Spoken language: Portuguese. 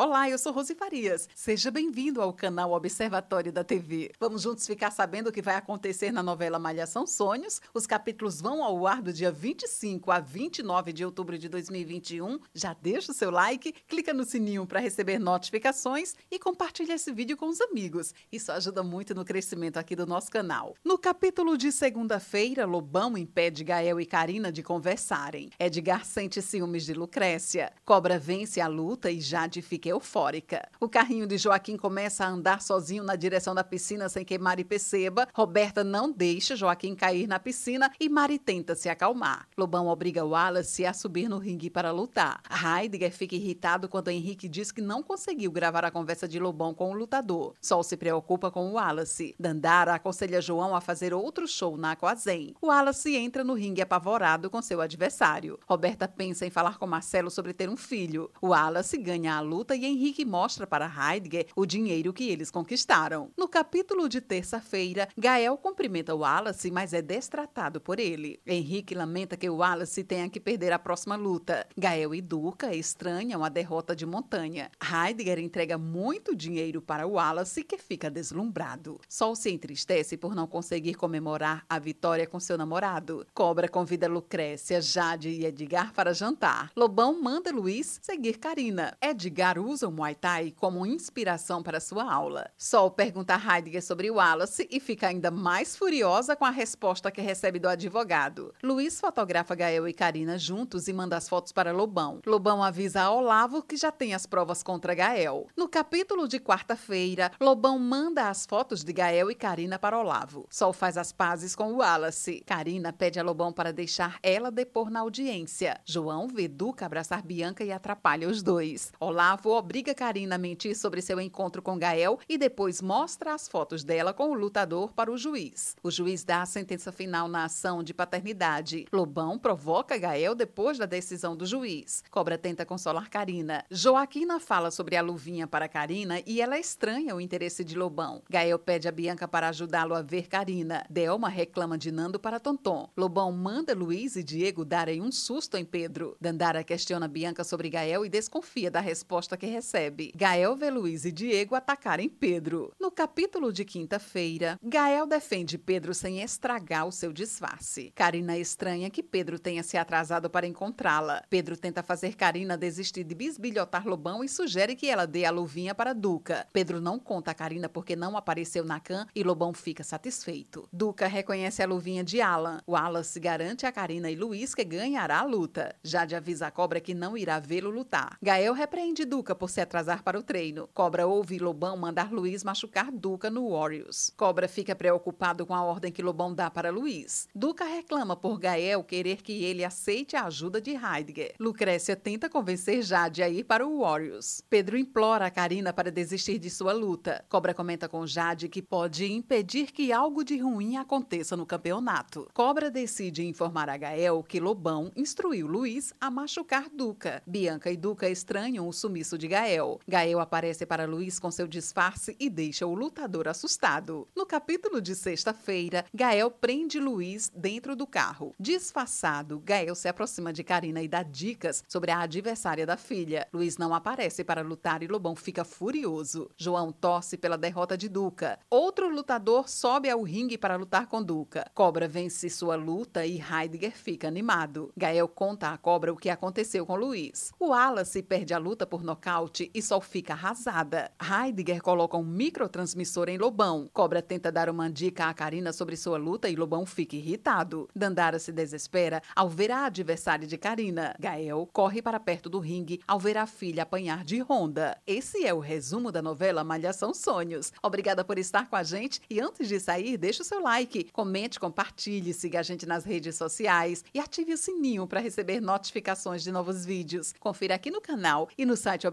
Olá, eu sou Rose Farias. Seja bem-vindo ao canal Observatório da TV. Vamos juntos ficar sabendo o que vai acontecer na novela Malhação Sonhos. Os capítulos vão ao ar do dia 25 a 29 de outubro de 2021. Já deixa o seu like, clica no sininho para receber notificações e compartilha esse vídeo com os amigos. Isso ajuda muito no crescimento aqui do nosso canal. No capítulo de segunda-feira, Lobão impede Gael e Karina de conversarem. Edgar sente ciúmes de Lucrécia. Cobra vence a luta e Jade fica eufórica. O carrinho de Joaquim começa a andar sozinho na direção da piscina sem que Mari perceba. Roberta não deixa Joaquim cair na piscina e Mari tenta se acalmar. Lobão obriga Wallace a subir no ringue para lutar. Heidegger fica irritado quando Henrique diz que não conseguiu gravar a conversa de Lobão com o lutador. Sol se preocupa com Wallace. Dandara aconselha João a fazer outro show na Aquazen. Wallace entra no ringue apavorado com seu adversário. Roberta pensa em falar com Marcelo sobre ter um filho. Wallace ganha a luta e Henrique mostra para Heidegger o dinheiro que eles conquistaram. No capítulo de terça-feira, Gael cumprimenta Wallace, mas é destratado por ele. Henrique lamenta que Wallace tenha que perder a próxima luta. Gael e Duca estranham a derrota de Montanha. Heidegger entrega muito dinheiro para Wallace, que fica deslumbrado. Sol se entristece por não conseguir comemorar a vitória com seu namorado. Cobra convida Lucrécia, Jade e Edgar para jantar. Lobão manda Luiz seguir Karina. Edgar usa o Muay Thai como inspiração para sua aula. Sol pergunta a Heidegger sobre Wallace e fica ainda mais furiosa com a resposta que recebe do advogado. Luiz fotografa Gael e Karina juntos e manda as fotos para Lobão. Lobão avisa a Olavo que já tem as provas contra Gael. No capítulo de quarta-feira, Lobão manda as fotos de Gael e Karina para Olavo. Sol faz as pazes com Wallace. Karina pede a Lobão para deixar ela depor na audiência. João vê Duca abraçar Bianca e atrapalha os dois. Olavo obriga Karina a mentir sobre seu encontro com Gael e depois mostra as fotos dela com o lutador para o juiz. O juiz dá a sentença final na ação de paternidade. Lobão provoca Gael depois da decisão do juiz. Cobra tenta consolar Karina. Joaquina fala sobre a luvinha para Karina e ela estranha o interesse de Lobão. Gael pede a Bianca para ajudá-lo a ver Karina. Delma reclama de Nando para Tonton. Lobão manda Luiz e Diego darem um susto em Pedro. Dandara questiona Bianca sobre Gael e desconfia da resposta que recebe. Gael vê Luiz e Diego atacarem Pedro. No capítulo de quinta-feira, Gael defende Pedro sem estragar o seu disfarce. Karina estranha que Pedro tenha se atrasado para encontrá-la. Pedro tenta fazer Karina desistir de bisbilhotar Lobão e sugere que ela dê a luvinha para Duca. Pedro não conta a Karina porque não apareceu na can e Lobão fica satisfeito. Duca reconhece a luvinha de Alan. Wallace garante a Karina e Luiz que ganhará a luta. Jade avisa a cobra que não irá vê-lo lutar. Gael repreende Duca por se atrasar para o treino. Cobra ouve Lobão mandar Luiz machucar Duca no Warriors. Cobra fica preocupado com a ordem que Lobão dá para Luiz. Duca reclama por Gael querer que ele aceite a ajuda de Heidegger. Lucrécia tenta convencer Jade a ir para o Warriors. Pedro implora a Karina para desistir de sua luta. Cobra comenta com Jade que pode impedir que algo de ruim aconteça no campeonato. Cobra decide informar a Gael que Lobão instruiu Luiz a machucar Duca. Bianca e Duca estranham o sumiço de Gael. Gael aparece para Luiz com seu disfarce e deixa o lutador assustado. No capítulo de sexta-feira, Gael prende Luiz dentro do carro. Disfarçado, Gael se aproxima de Karina e dá dicas sobre a adversária da filha. Luiz não aparece para lutar e Lobão fica furioso. João torce pela derrota de Duca. Outro lutador sobe ao ringue para lutar com Duca. Cobra vence sua luta e Heidegger fica animado. Gael conta à Cobra o que aconteceu com Luiz. O Wallace perde a luta por nocaute e Sol fica arrasada. Heidegger coloca um microtransmissor em Lobão. Cobra tenta dar uma dica a Karina sobre sua luta e Lobão fica irritado. Dandara se desespera ao ver a adversária de Karina. Gael corre para perto do ringue ao ver a filha apanhar de Honda. Esse é o resumo da novela Malhação Sonhos. Obrigada por estar com a gente e antes de sair, deixe o seu like, comente, compartilhe, siga a gente nas redes sociais e ative o sininho para receber notificações de novos vídeos. Confira aqui no canal e no site